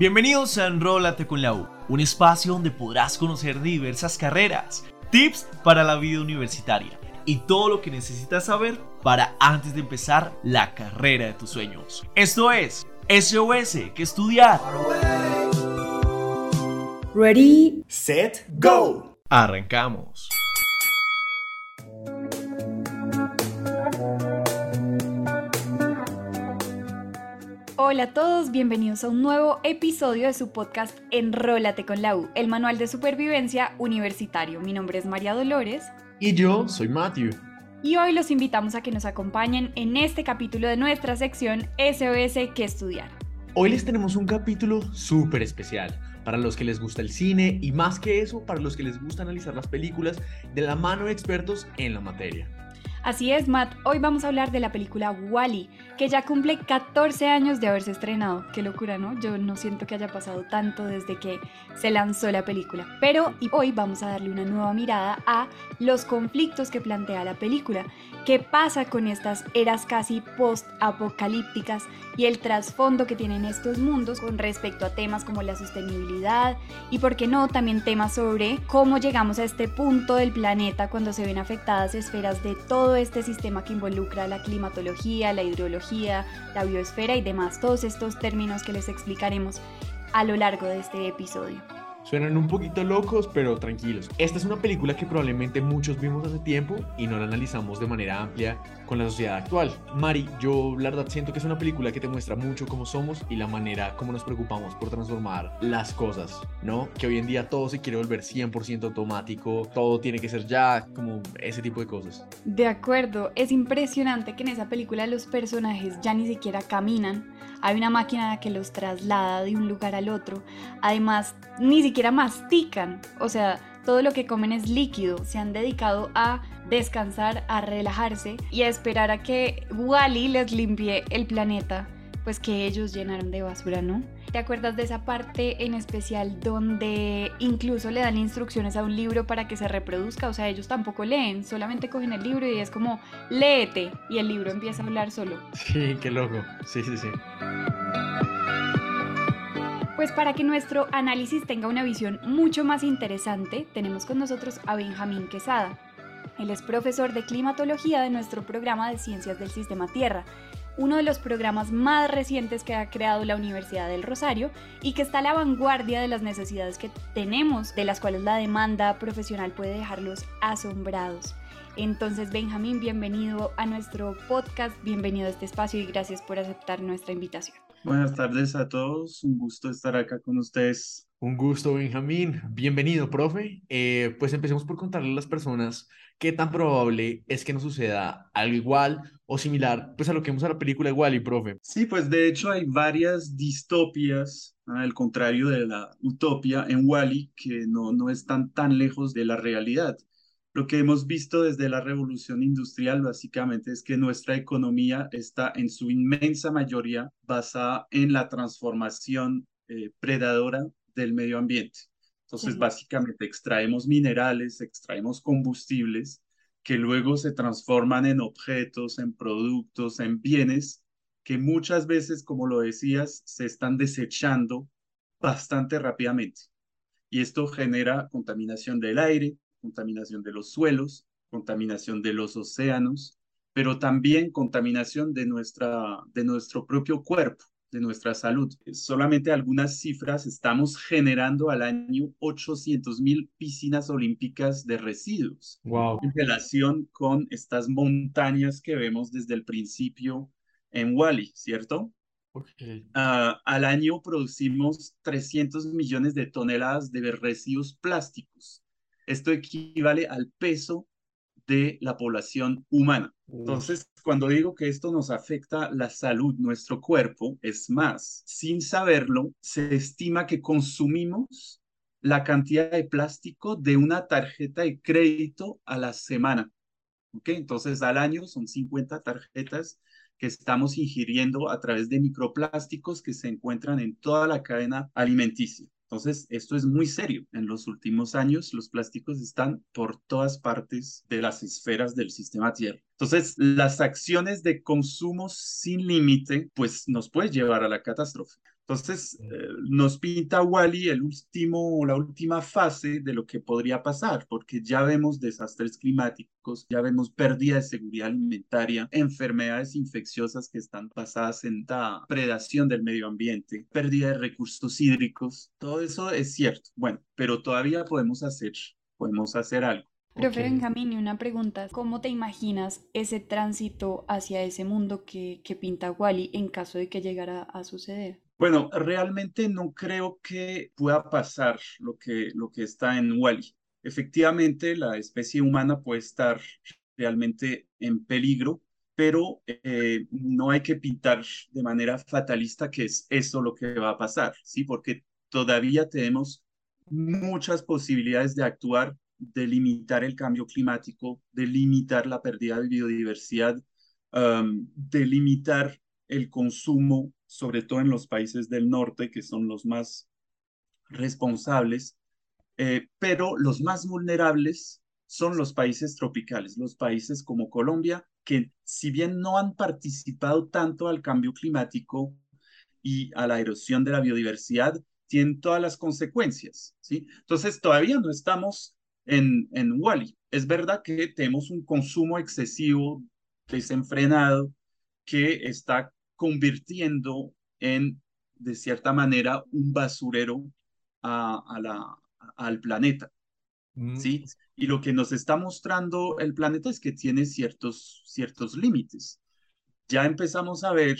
Bienvenidos a Enrólate con la U, un espacio donde podrás conocer diversas carreras, tips para la vida universitaria y todo lo que necesitas saber para antes de empezar la carrera de tus sueños. Esto es SOS, que estudiar. Ready, set, go. Arrancamos. Hola a todos, bienvenidos a un nuevo episodio de su podcast Enrólate con la U, el manual de supervivencia universitario. Mi nombre es María Dolores. Y yo soy Matthew. Y hoy los invitamos a que nos acompañen en este capítulo de nuestra sección SOS que estudiar. Hoy les tenemos un capítulo súper especial para los que les gusta el cine y más que eso, para los que les gusta analizar las películas de la mano de expertos en la materia. Así es, Matt, hoy vamos a hablar de la película Wally, que ya cumple 14 años de haberse estrenado. Qué locura, ¿no? Yo no siento que haya pasado tanto desde que se lanzó la película. Pero hoy vamos a darle una nueva mirada a los conflictos que plantea la película. ¿Qué pasa con estas eras casi post-apocalípticas y el trasfondo que tienen estos mundos con respecto a temas como la sostenibilidad y, por qué no, también temas sobre cómo llegamos a este punto del planeta cuando se ven afectadas esferas de todo este sistema que involucra la climatología, la hidrología, la biosfera y demás, todos estos términos que les explicaremos a lo largo de este episodio. Suenan un poquito locos, pero tranquilos. Esta es una película que probablemente muchos vimos hace tiempo y no la analizamos de manera amplia con la sociedad actual. Mari, yo la verdad siento que es una película que te muestra mucho cómo somos y la manera como nos preocupamos por transformar las cosas, ¿no? Que hoy en día todo se quiere volver 100% automático, todo tiene que ser ya, como ese tipo de cosas. De acuerdo, es impresionante que en esa película los personajes ya ni siquiera caminan hay una máquina que los traslada de un lugar al otro. Además, ni siquiera mastican. O sea, todo lo que comen es líquido. Se han dedicado a descansar, a relajarse y a esperar a que Wally les limpie el planeta pues que ellos llenaron de basura, ¿no? ¿Te acuerdas de esa parte en especial donde incluso le dan instrucciones a un libro para que se reproduzca? O sea, ellos tampoco leen, solamente cogen el libro y es como, léete, y el libro empieza a hablar solo. Sí, qué loco. Sí, sí, sí. Pues para que nuestro análisis tenga una visión mucho más interesante, tenemos con nosotros a Benjamín Quesada. Él es profesor de climatología de nuestro programa de Ciencias del Sistema Tierra uno de los programas más recientes que ha creado la Universidad del Rosario y que está a la vanguardia de las necesidades que tenemos, de las cuales la demanda profesional puede dejarlos asombrados. Entonces, Benjamín, bienvenido a nuestro podcast, bienvenido a este espacio y gracias por aceptar nuestra invitación. Buenas tardes a todos, un gusto estar acá con ustedes. Un gusto, Benjamín. Bienvenido, profe. Eh, pues empecemos por contarle a las personas qué tan probable es que nos suceda algo igual o similar pues a lo que vemos en la película igual y profe. Sí, pues de hecho hay varias distopias, al contrario de la utopia en Wally, que no, no están tan lejos de la realidad. Lo que hemos visto desde la revolución industrial básicamente es que nuestra economía está en su inmensa mayoría basada en la transformación eh, predadora del medio ambiente. Entonces, básicamente extraemos minerales, extraemos combustibles que luego se transforman en objetos, en productos, en bienes que muchas veces, como lo decías, se están desechando bastante rápidamente. Y esto genera contaminación del aire, contaminación de los suelos, contaminación de los océanos, pero también contaminación de, nuestra, de nuestro propio cuerpo de nuestra salud. Solamente algunas cifras, estamos generando al año 800 mil piscinas olímpicas de residuos. Wow. En relación con estas montañas que vemos desde el principio en Wally, ¿cierto? Okay. Ah, al año producimos 300 millones de toneladas de residuos plásticos. Esto equivale al peso de la población humana. Entonces, cuando digo que esto nos afecta la salud, nuestro cuerpo, es más, sin saberlo, se estima que consumimos la cantidad de plástico de una tarjeta de crédito a la semana. ¿Ok? Entonces, al año son 50 tarjetas que estamos ingiriendo a través de microplásticos que se encuentran en toda la cadena alimenticia. Entonces, esto es muy serio. En los últimos años, los plásticos están por todas partes de las esferas del sistema Tierra. Entonces, las acciones de consumo sin límite, pues nos puede llevar a la catástrofe. Entonces, eh, nos pinta Wally el último, la última fase de lo que podría pasar, porque ya vemos desastres climáticos, ya vemos pérdida de seguridad alimentaria, enfermedades infecciosas que están basadas en la predación del medio ambiente, pérdida de recursos hídricos, todo eso es cierto. Bueno, pero todavía podemos hacer, podemos hacer algo. Profe Benjamín, una pregunta. ¿Cómo te imaginas ese tránsito hacia ese mundo que, que pinta Wally en caso de que llegara a suceder? Bueno, realmente no creo que pueda pasar lo que, lo que está en Wally. Efectivamente, la especie humana puede estar realmente en peligro, pero eh, no hay que pintar de manera fatalista que es eso lo que va a pasar, ¿sí? Porque todavía tenemos muchas posibilidades de actuar, de limitar el cambio climático, de limitar la pérdida de biodiversidad, de limitar el consumo sobre todo en los países del norte, que son los más responsables, eh, pero los más vulnerables son los países tropicales, los países como Colombia, que si bien no han participado tanto al cambio climático y a la erosión de la biodiversidad, tienen todas las consecuencias, ¿sí? Entonces, todavía no estamos en, en Wally. Es verdad que tenemos un consumo excesivo, desenfrenado, que está convirtiendo en, de cierta manera, un basurero a, la, al planeta. Mm. ¿sí? Y lo que nos está mostrando el planeta es que tiene ciertos, ciertos límites. Ya empezamos a ver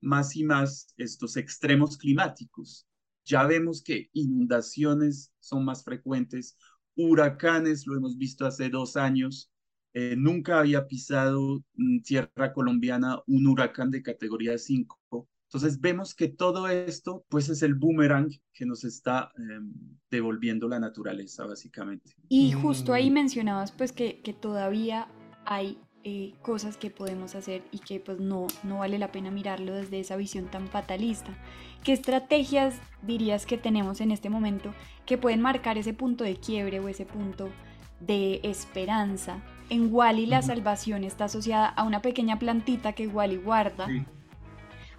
más y más estos extremos climáticos. Ya vemos que inundaciones son más frecuentes, huracanes, lo hemos visto hace dos años, eh, nunca había pisado mm, tierra colombiana un huracán de categoría 5. Entonces vemos que todo esto pues es el boomerang que nos está em, devolviendo la naturaleza básicamente. Y justo ahí mm. mencionabas pues que, que todavía hay eh, cosas que podemos hacer y que pues no, no vale la pena mirarlo desde esa visión tan fatalista. ¿Qué estrategias dirías que tenemos en este momento que pueden marcar ese punto de quiebre o ese punto de esperanza en Wally la salvación está asociada a una pequeña plantita que Wally guarda.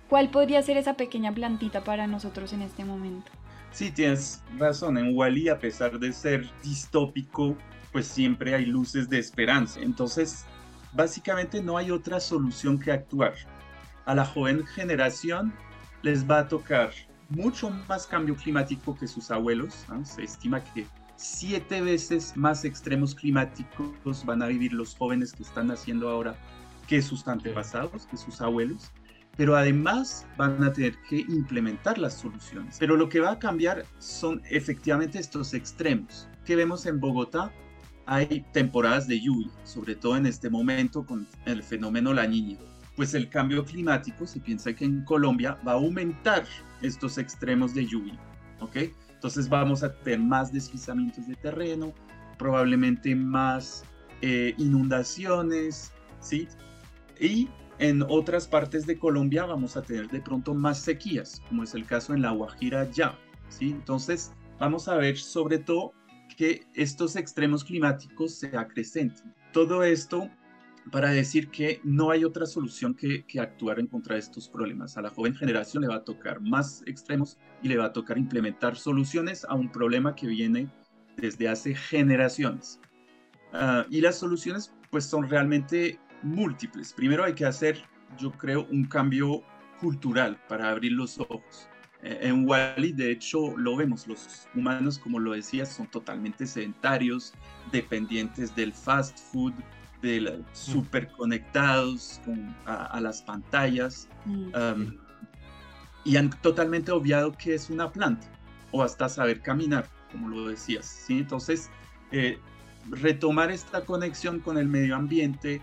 ¿Cuál podría ser esa pequeña plantita para nosotros en este momento? Sí, tienes razón. En Wally, a pesar de ser distópico, pues siempre hay luces de esperanza. Entonces, básicamente no hay otra solución que actuar. A la joven generación les va a tocar mucho más cambio climático que sus abuelos. Se estima que siete veces más extremos climáticos van a vivir los jóvenes que están naciendo ahora que sus antepasados, que sus abuelos, pero además van a tener que implementar las soluciones. Pero lo que va a cambiar son efectivamente estos extremos. que vemos en Bogotá? Hay temporadas de lluvia, sobre todo en este momento con el fenómeno La Niña. Pues el cambio climático, se piensa que en Colombia va a aumentar estos extremos de lluvia, ¿ok? Entonces vamos a tener más deslizamientos de terreno, probablemente más eh, inundaciones, ¿sí? Y en otras partes de Colombia vamos a tener de pronto más sequías, como es el caso en la Guajira ya, ¿sí? Entonces vamos a ver sobre todo que estos extremos climáticos se acrecenten. Todo esto para decir que no hay otra solución que, actuar en contra de estos problemas. A la joven generación le va a tocar más extremos y le va a tocar implementar soluciones a un problema que viene desde hace generaciones. Ah, y las soluciones pues son realmente múltiples. Primero hay que hacer, yo creo, un cambio cultural para abrir los ojos. Eh, en Wally, de hecho, lo vemos, los humanos, como lo decías, son totalmente sedentarios, dependientes del fast food, de súper conectados a, las pantallas mm. y han totalmente obviado que es una planta o hasta saber caminar, como lo decías. ¿sí? Entonces, eh, retomar esta conexión con el medio ambiente,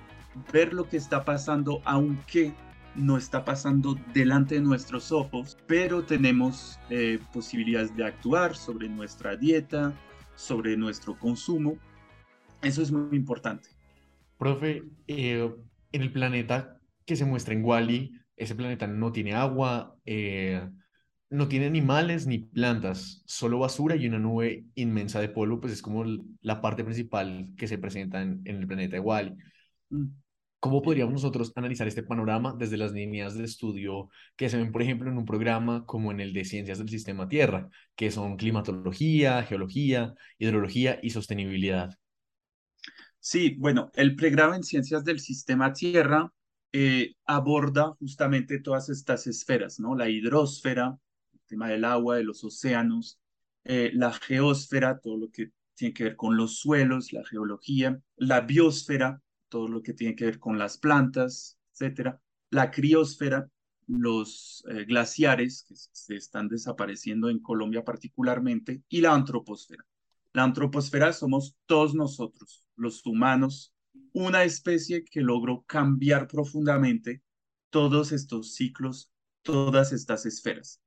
ver lo que está pasando, aunque no está pasando delante de nuestros ojos, pero tenemos eh, posibilidades de actuar sobre nuestra dieta, sobre nuestro consumo. Eso es muy importante. Profe, eh, en el planeta que se muestra en Wally, ese planeta no tiene agua, eh, no tiene animales ni plantas, solo basura y una nube inmensa de polvo, pues es como la parte principal que se presenta en, el planeta de Wally. Mm. ¿Cómo podríamos nosotros analizar este panorama desde las líneas de estudio que se ven, por ejemplo, en un programa como en el de Ciencias del Sistema Tierra, que son climatología, geología, hidrología y sostenibilidad? Sí, bueno, el pregrado en Ciencias del Sistema Tierra eh, aborda justamente todas estas esferas, ¿no? La hidrosfera, el tema del agua, de los océanos, eh, la geósfera, todo lo que tiene que ver con los suelos, la geología, la biosfera, todo lo que tiene que ver con las plantas, etcétera, la criosfera, los eh, glaciares que se están desapareciendo en Colombia particularmente, y la antroposfera. La antroposfera somos todos nosotros, los humanos, una especie que logró cambiar profundamente todos estos ciclos, todas estas esferas.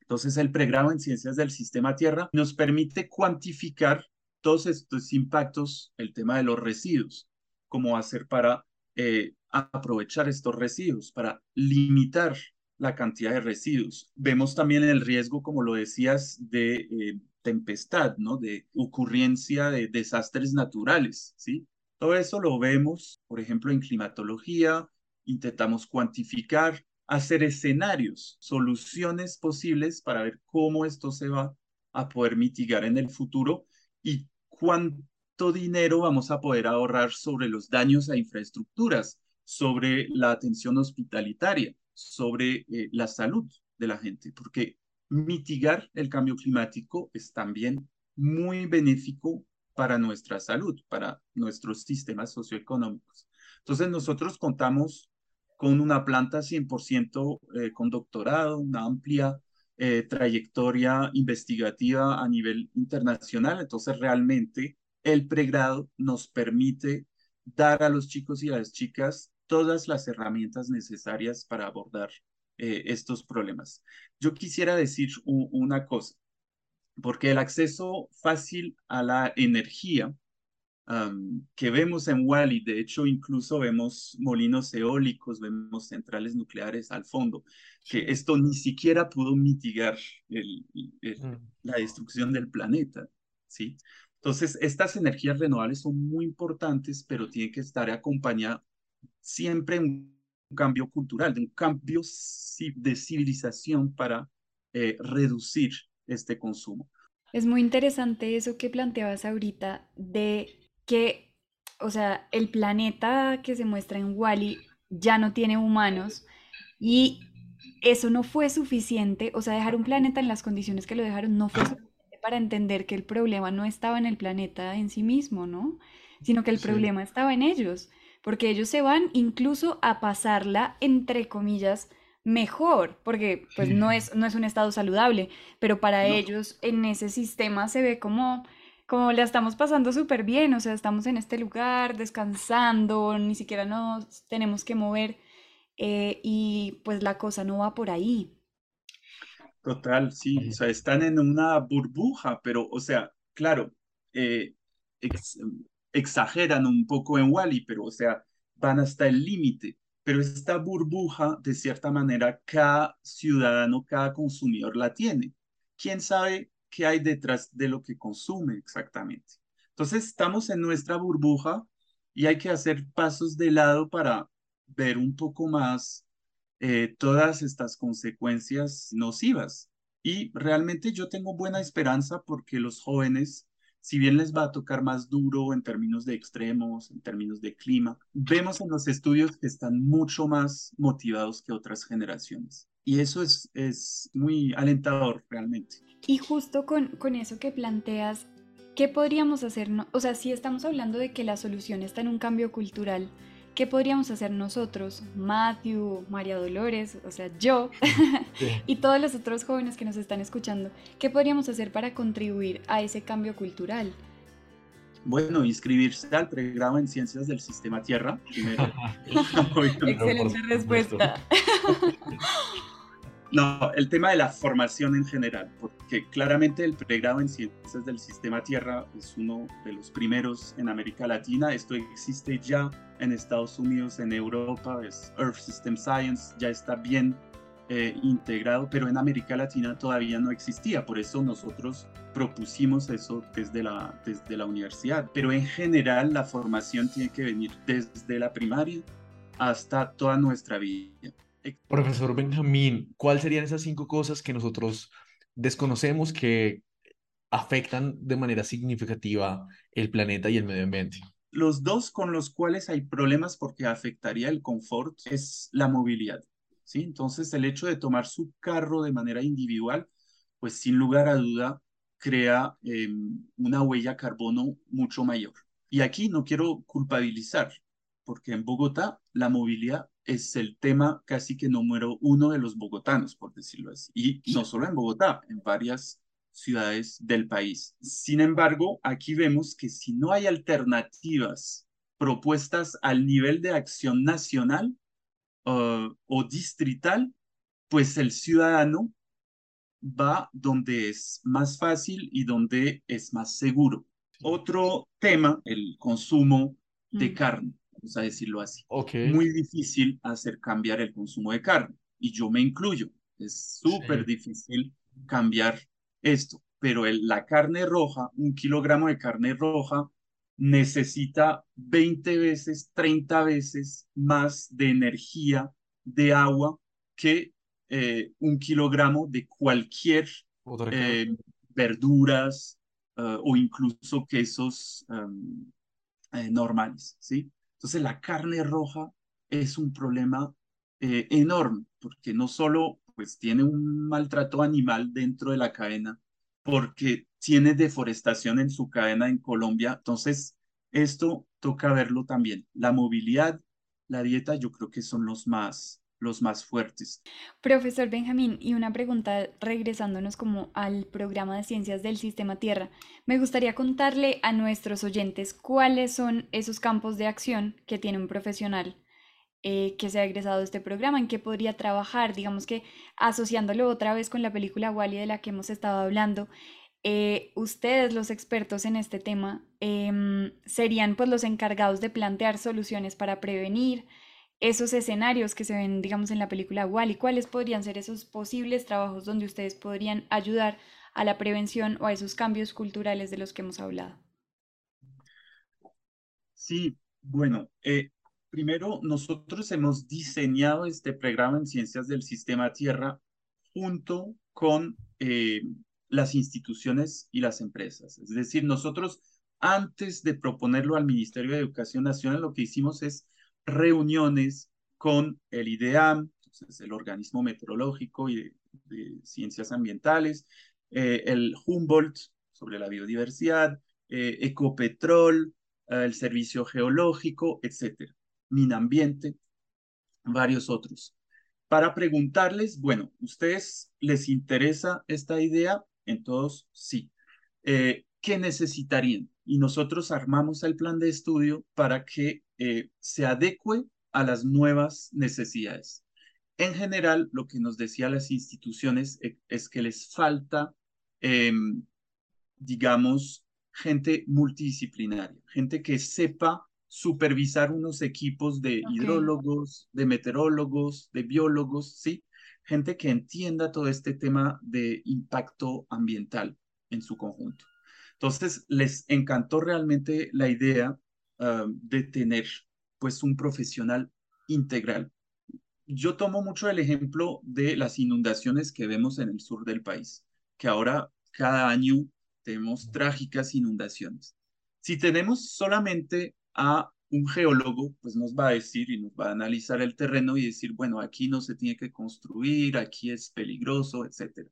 Entonces, el pregrado en ciencias del sistema Tierra nos permite cuantificar todos estos impactos, el tema de los residuos, cómo hacer para eh, aprovechar estos residuos, para limitar la cantidad de residuos. Vemos también el riesgo, como lo decías, de eh, tempestad, ¿no? De ocurrencia de desastres naturales, ¿sí? Todo eso lo vemos, por ejemplo, en climatología, intentamos cuantificar, hacer escenarios, soluciones posibles para ver cómo esto se va a poder mitigar en el futuro y cuánto dinero vamos a poder ahorrar sobre los daños a infraestructuras, sobre la atención hospitalitaria, sobre eh, la salud de la gente, porque mitigar el cambio climático es también muy benéfico para nuestra salud, para nuestros sistemas socioeconómicos. Entonces nosotros contamos con una planta 100% eh, con doctorado, una amplia eh, trayectoria investigativa a nivel internacional. Entonces realmente el pregrado nos permite dar a los chicos y a las chicas todas las herramientas necesarias para abordar eh, estos problemas. Yo quisiera decir una cosa, porque el acceso fácil a la energía que vemos en Wally, de hecho incluso vemos molinos eólicos, vemos centrales nucleares al fondo, que esto ni siquiera pudo mitigar mm. la destrucción del planeta, ¿sí? Entonces, estas energías renovables son muy importantes, pero tienen que estar acompañadas siempre de un cambio cultural, de un cambio de civilización para eh, reducir este consumo. Es muy interesante eso que planteabas ahorita de que, o sea, el planeta que se muestra en Wally ya no tiene humanos y eso no fue suficiente, o sea, dejar un planeta en las condiciones que lo dejaron no fue suficiente para entender que el problema no estaba en el planeta en sí mismo, ¿no? Sino que el problema estaba en ellos, porque ellos se van incluso a pasarla, entre comillas, mejor, porque pues no es, no es un estado saludable, pero para ellos en ese sistema se ve como, como la estamos pasando súper bien, o sea, estamos en este lugar descansando, ni siquiera nos tenemos que mover eh, y pues la cosa no va por ahí. Total, sí, o sea, están en una burbuja, pero, o sea, claro, eh, exageran un poco en Wally, pero, o sea, van hasta el límite. Pero esta burbuja, de cierta manera, cada ciudadano, cada consumidor la tiene. ¿Quién sabe qué hay detrás de lo que consume exactamente? Entonces, estamos en nuestra burbuja y hay que hacer pasos de lado para ver un poco más eh, todas estas consecuencias nocivas. Y realmente yo tengo buena esperanza porque los jóvenes, si bien les va a tocar más duro en términos de extremos, en términos de clima, vemos en los estudios que están mucho más motivados que otras generaciones. Y eso es, es muy alentador realmente. Y justo con, con eso que planteas, ¿qué podríamos hacer? O sea, si estamos hablando de que la solución está en un cambio cultural, ¿qué podríamos hacer nosotros, Matthew, María Dolores, o sea, yo y todos los otros jóvenes que nos están escuchando? ¿Qué podríamos hacer para contribuir a ese cambio cultural? Bueno, inscribirse al pregrado en Ciencias del Sistema Tierra. Excelente respuesta. No, el tema de la formación en general, porque claramente el pregrado en ciencias del sistema Tierra es uno de los primeros en América Latina. Esto existe ya en Estados Unidos, en Europa, es Earth System Science, ya está bien eh, integrado, pero en América Latina todavía no existía, por eso nosotros propusimos eso desde la, desde la universidad, pero en general la formación tiene que venir desde la primaria hasta toda nuestra vida. Profesor Benjamín, ¿cuáles serían esas cinco cosas que nosotros desconocemos que afectan de manera significativa el planeta y el medio ambiente? Los dos con los cuales hay problemas porque afectaría el confort es la movilidad. ¿sí? Entonces, el hecho de tomar su carro de manera individual, pues sin lugar a duda, crea em, una huella carbono mucho mayor. Y aquí no quiero culpabilizar, porque en Bogotá la movilidad es el tema casi que número uno de los bogotanos, por decirlo así. Y no solo en Bogotá, en varias ciudades del país. Sin embargo, aquí vemos que si no hay alternativas propuestas al nivel de acción nacional uh, o distrital, pues el ciudadano va donde es más fácil y donde es más seguro. Otro tema, el consumo de mm. carne, vamos a decirlo así. Muy difícil hacer cambiar el consumo de carne y yo me incluyo. Es súper difícil cambiar esto, pero la carne roja, un kilogramo de carne roja, necesita 20 veces, 30 veces más de energía, de agua, que eh, un kilogramo de cualquier eh, verduras eh, o incluso quesos em, normales, ¿sí? Entonces la carne roja es un problema enorme porque no solo pues tiene un maltrato animal dentro de la cadena, porque tiene deforestación en su cadena en Colombia. Entonces, esto toca verlo también. La movilidad, la dieta, yo creo que son los más, los más fuertes. Profesor Benjamín, y una pregunta regresándonos como al programa de ciencias del sistema Tierra. Me gustaría contarle a nuestros oyentes cuáles son esos campos de acción que tiene un profesional eh, que se ha egresado de este programa, en qué podría trabajar, digamos que asociándolo otra vez con la película Wally de la que hemos estado hablando, eh, ustedes los expertos en este tema em, serían pues los encargados de plantear soluciones para prevenir esos escenarios que se ven, digamos, en la película Wally. ¿Cuáles podrían ser esos posibles trabajos donde ustedes podrían ayudar a la prevención o a esos cambios culturales de los que hemos hablado? Sí, bueno, eh, Primero, nosotros hemos diseñado este programa en Ciencias del Sistema Tierra junto con eh, las instituciones y las empresas. Es decir, nosotros antes de proponerlo al Ministerio de Educación Nacional, lo que hicimos es reuniones con el IDEAM, el organismo meteorológico y de, ciencias ambientales, eh, el Humboldt sobre la biodiversidad, eh, Ecopetrol, el Servicio Geológico, etcétera. Minambiente, varios otros. Para preguntarles, bueno, ¿ustedes les interesa esta idea? En todos, sí. Eh, ¿Qué necesitarían? Y nosotros armamos el plan de estudio para que eh, se adecue a las nuevas necesidades. En general, lo que nos decía las instituciones eh, es que les falta, em, digamos, gente multidisciplinaria, gente que sepa supervisar unos equipos de hidrólogos, de meteorólogos, de biólogos, ¿sí? Gente que entienda todo este tema de impacto ambiental en su conjunto. Entonces, les encantó realmente la idea ah, de tener pues un profesional integral. Yo tomo mucho el ejemplo de las inundaciones que vemos en el sur del país, que ahora cada año tenemos trágicas inundaciones. Si tenemos solamente a un geólogo, pues nos va a decir y nos va a analizar el terreno y decir, bueno, aquí no se tiene que construir, aquí es peligroso, etc.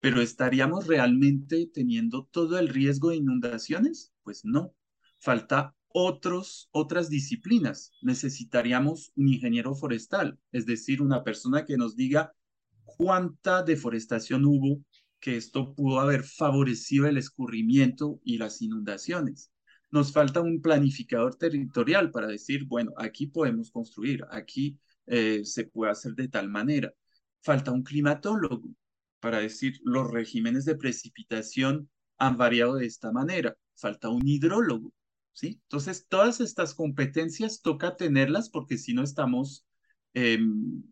Pero ¿estaríamos realmente teniendo todo el riesgo de inundaciones? Pues no. Falta otros, otras disciplinas. Necesitaríamos un ingeniero forestal, es decir, una persona que nos diga cuánta deforestación hubo, que esto pudo haber favorecido el escurrimiento y las inundaciones nos falta un planificador territorial para decir, bueno, aquí podemos construir, aquí eh, se puede hacer de tal manera. Falta un climatólogo para decir, los regímenes de precipitación han variado de esta manera. Falta un hidrólogo, ¿sí? Entonces, todas estas competencias toca tenerlas porque si no estamos em,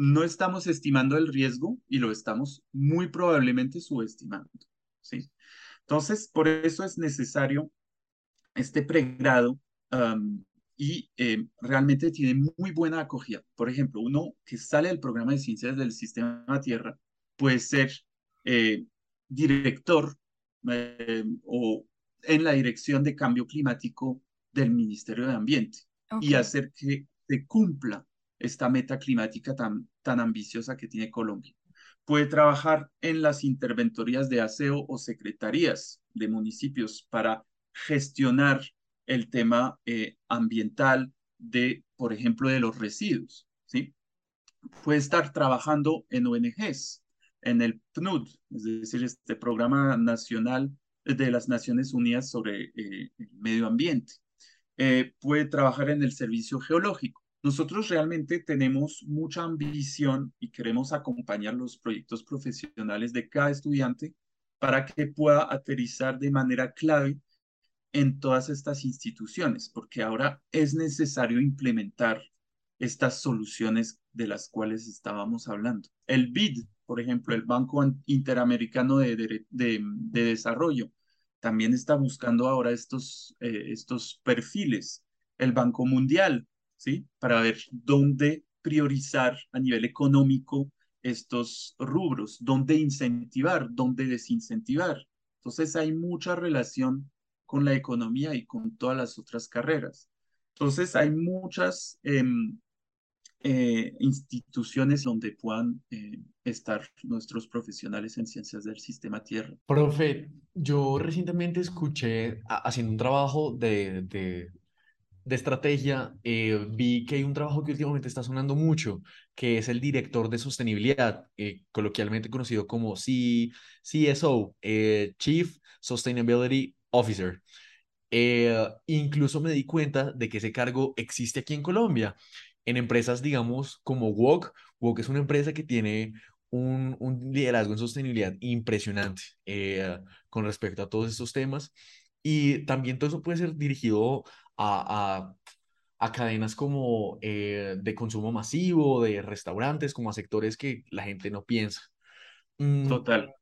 no estamos estimando el riesgo y lo estamos muy probablemente subestimando. ¿sí? Entonces, por eso es necesario este pregrado y eh, realmente tiene muy buena acogida. Por ejemplo, uno que sale del programa de ciencias del sistema Tierra puede ser eh, director eh, o en la dirección de cambio climático del Ministerio de Ambiente y hacer que se cumpla esta meta climática tan, tan ambiciosa que tiene Colombia. Puede trabajar en las interventorías de aseo o secretarías de municipios para gestionar el tema eh, ambiental de, por ejemplo, de los residuos. ¿sí? Puede estar trabajando en ONGs, en el PNUD, es decir, este Programa Nacional de las Naciones Unidas sobre eh, el Medio Ambiente. Eh, puede trabajar en el servicio geológico. Nosotros realmente tenemos mucha ambición y queremos acompañar los proyectos profesionales de cada estudiante para que pueda aterrizar de manera clave en todas estas instituciones, porque ahora es necesario implementar estas soluciones de las cuales estábamos hablando. El BID, por ejemplo, el Banco Interamericano de, Desarrollo, también está buscando ahora estos, eh, estos perfiles. El Banco Mundial, ¿sí? Para ver dónde priorizar a nivel económico estos rubros, dónde incentivar, dónde desincentivar. Entonces hay mucha relación con la economía y con todas las otras carreras. Entonces hay muchas em, eh, instituciones donde puedan eh, estar nuestros profesionales en ciencias del sistema Tierra. Profe, yo recientemente escuché, haciendo un trabajo de, de, de estrategia, eh, vi que hay un trabajo que últimamente está sonando mucho, que es el director de sostenibilidad, coloquialmente conocido como C CSO, Chief Sustainability Officer. incluso me di cuenta de que ese cargo existe aquí en Colombia en empresas, digamos, como Wok. Wok es una empresa que tiene un, un liderazgo en sostenibilidad impresionante eh, con respecto a todos estos temas. Y también todo eso puede ser dirigido a, a, cadenas como eh, de consumo masivo, de restaurantes, como a sectores que la gente no piensa. Mm, Total.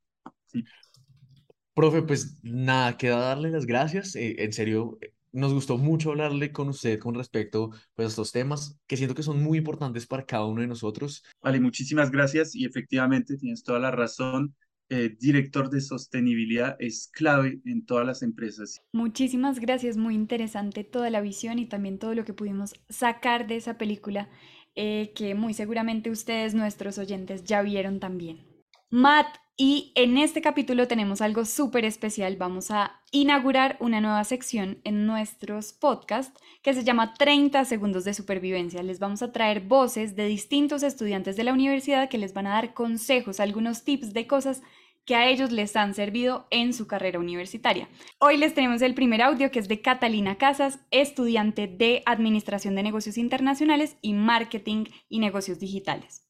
Profe, pues nada, queda darle las gracias. Eh, en serio, nos gustó mucho hablarle con usted con respecto pues, a estos temas que siento que son muy importantes para cada uno de nosotros. Vale, muchísimas gracias y efectivamente tienes toda la razón. Eh, director de sostenibilidad es clave en todas las empresas. Muchísimas gracias, muy interesante toda la visión y también todo lo que pudimos sacar de esa película eh, que muy seguramente ustedes, nuestros oyentes, ya vieron también. Matt, y en este capítulo tenemos algo súper especial. Vamos a inaugurar una nueva sección en nuestros podcasts que se llama 30 segundos de supervivencia. Les vamos a traer voces de distintos estudiantes de la universidad que les van a dar consejos, algunos tips de cosas que a ellos les han servido en su carrera universitaria. Hoy les tenemos el primer audio que es de Catalina Casas, estudiante de Administración de Negocios Internacionales y Marketing y Negocios Digitales.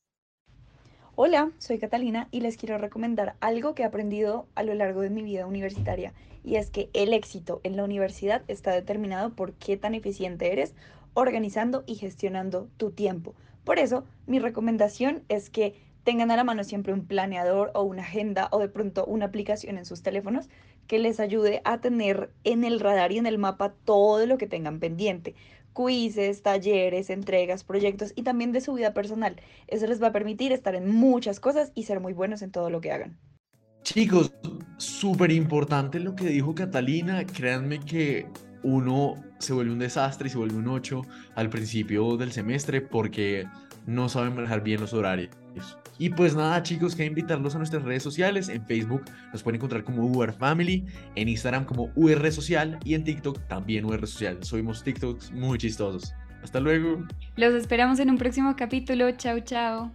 Hola, soy Catalina y les quiero recomendar algo que he aprendido a lo largo de mi vida universitaria y es que el éxito en la universidad está determinado por qué tan eficiente eres organizando y gestionando tu tiempo. Por eso, mi recomendación es que tengan a la mano siempre un planeador o una agenda o de pronto una aplicación en sus teléfonos que les ayude a tener en el radar y en el mapa todo lo que tengan pendiente quizzes, talleres, entregas, proyectos y también de su vida personal. Eso les va a permitir estar en muchas cosas y ser muy buenos en todo lo que hagan. Chicos, súper importante lo que dijo Catalina. Créanme que uno se vuelve un desastre y se vuelve un 8 al principio del semestre porque no saben manejar bien los horarios. Y pues nada, chicos, que invitarlos a nuestras redes sociales. En Facebook nos pueden encontrar como UR Family, en Instagram como UR Social y en TikTok también UR Social. Subimos TikToks muy chistosos. Hasta luego. Los esperamos en un próximo capítulo. Chao, chao.